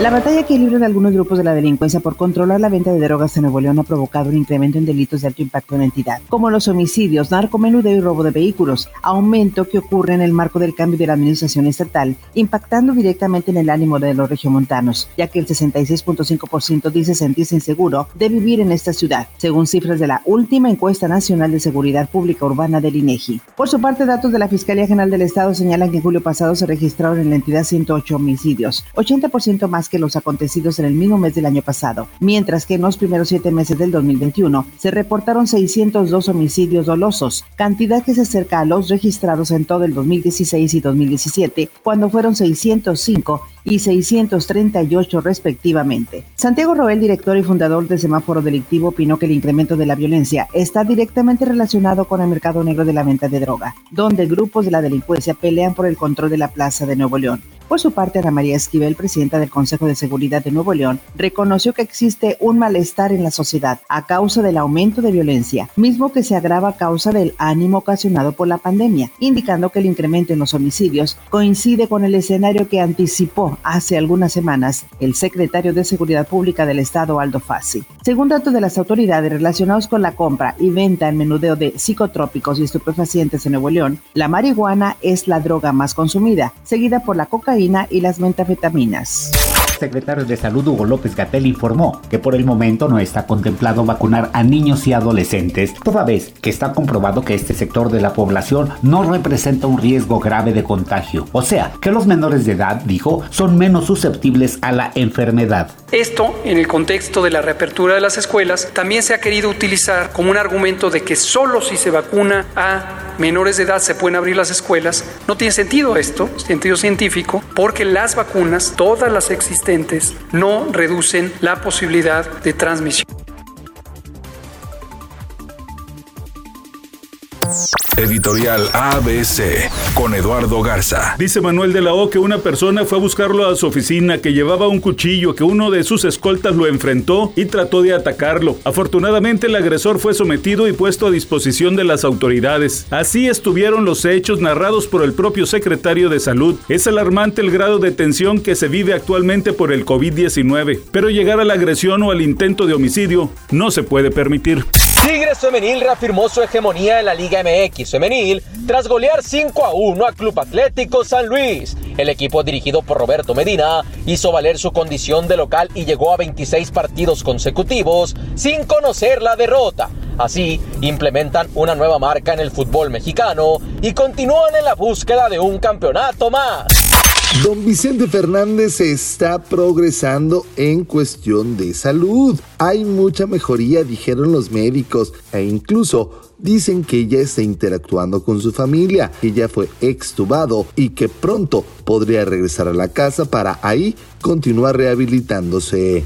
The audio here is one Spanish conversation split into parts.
La batalla que libran algunos grupos de la delincuencia por controlar la venta de drogas en Nuevo León ha provocado un incremento en delitos de alto impacto en la entidad, como los homicidios, narcomenudeo y robo de vehículos, aumento que ocurre en el marco del cambio de la administración estatal, impactando directamente en el ánimo de los regiomontanos, ya que el 66.5% dice sentirse inseguro de vivir en esta ciudad, según cifras de la última encuesta nacional de seguridad pública urbana del INEGI. Por su parte, datos de la Fiscalía General del Estado señalan que en julio pasado se registraron en la entidad 108 homicidios, 80% más que los acontecidos en el mismo mes del año pasado, mientras que en los primeros siete meses del 2021 se reportaron 602 homicidios dolosos, cantidad que se acerca a los registrados en todo el 2016 y 2017, cuando fueron 605 y 638 respectivamente. Santiago Roel, director y fundador de Semáforo Delictivo, opinó que el incremento de la violencia está directamente relacionado con el mercado negro de la venta de droga, donde grupos de la delincuencia pelean por el control de la plaza de Nuevo León. Por su parte, Ana María Esquivel, presidenta del Consejo de Seguridad de Nuevo León, reconoció que existe un malestar en la sociedad a causa del aumento de violencia, mismo que se agrava a causa del ánimo ocasionado por la pandemia, indicando que el incremento en los homicidios coincide con el escenario que anticipó hace algunas semanas el secretario de Seguridad Pública del Estado, Aldo Fassi. Según datos de las autoridades relacionados con la compra y venta en menudeo de psicotrópicos y estupefacientes en Nuevo León, la marihuana es la droga más consumida, seguida por la cocaína y las metafetaminas secretario de Salud Hugo López Gatel informó que por el momento no está contemplado vacunar a niños y adolescentes, toda vez que está comprobado que este sector de la población no representa un riesgo grave de contagio. O sea, que los menores de edad, dijo, son menos susceptibles a la enfermedad. Esto, en el contexto de la reapertura de las escuelas, también se ha querido utilizar como un argumento de que solo si se vacuna a menores de edad se pueden abrir las escuelas. No tiene sentido esto, sentido científico, porque las vacunas, todas las existentes, no reducen la posibilidad de transmisión. Editorial ABC con Eduardo Garza. Dice Manuel de la O que una persona fue a buscarlo a su oficina, que llevaba un cuchillo, que uno de sus escoltas lo enfrentó y trató de atacarlo. Afortunadamente el agresor fue sometido y puesto a disposición de las autoridades. Así estuvieron los hechos narrados por el propio secretario de Salud. Es alarmante el grado de tensión que se vive actualmente por el COVID-19, pero llegar a la agresión o al intento de homicidio no se puede permitir. Tigres Femenil reafirmó su hegemonía en la Liga MX Femenil tras golear 5 a 1 a Club Atlético San Luis. El equipo dirigido por Roberto Medina hizo valer su condición de local y llegó a 26 partidos consecutivos sin conocer la derrota. Así, implementan una nueva marca en el fútbol mexicano y continúan en la búsqueda de un campeonato más. Don Vicente Fernández está progresando en cuestión de salud. Hay mucha mejoría, dijeron los médicos, e incluso dicen que ya está interactuando con su familia, que ya fue extubado y que pronto podría regresar a la casa para ahí continuar rehabilitándose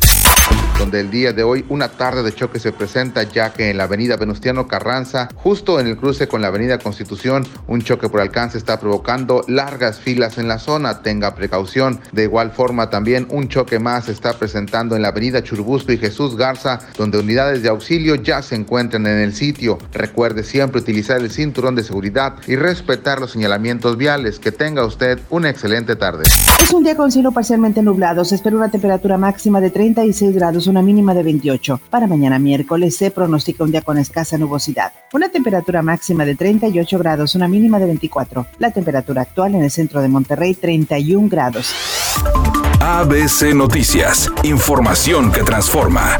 donde el día de hoy una tarde de choque se presenta ya que en la avenida Venustiano Carranza, justo en el cruce con la avenida Constitución, un choque por alcance está provocando largas filas en la zona, tenga precaución. De igual forma también un choque más se está presentando en la avenida Churubusco y Jesús Garza, donde unidades de auxilio ya se encuentran en el sitio. Recuerde siempre utilizar el cinturón de seguridad y respetar los señalamientos viales. Que tenga usted una excelente tarde. Es un día con cielo parcialmente nublado. Se espera una temperatura máxima de 36 grados una mínima de 28. Para mañana miércoles se pronostica un día con escasa nubosidad. Una temperatura máxima de 38 grados, una mínima de 24. La temperatura actual en el centro de Monterrey, 31 grados. ABC Noticias. Información que transforma.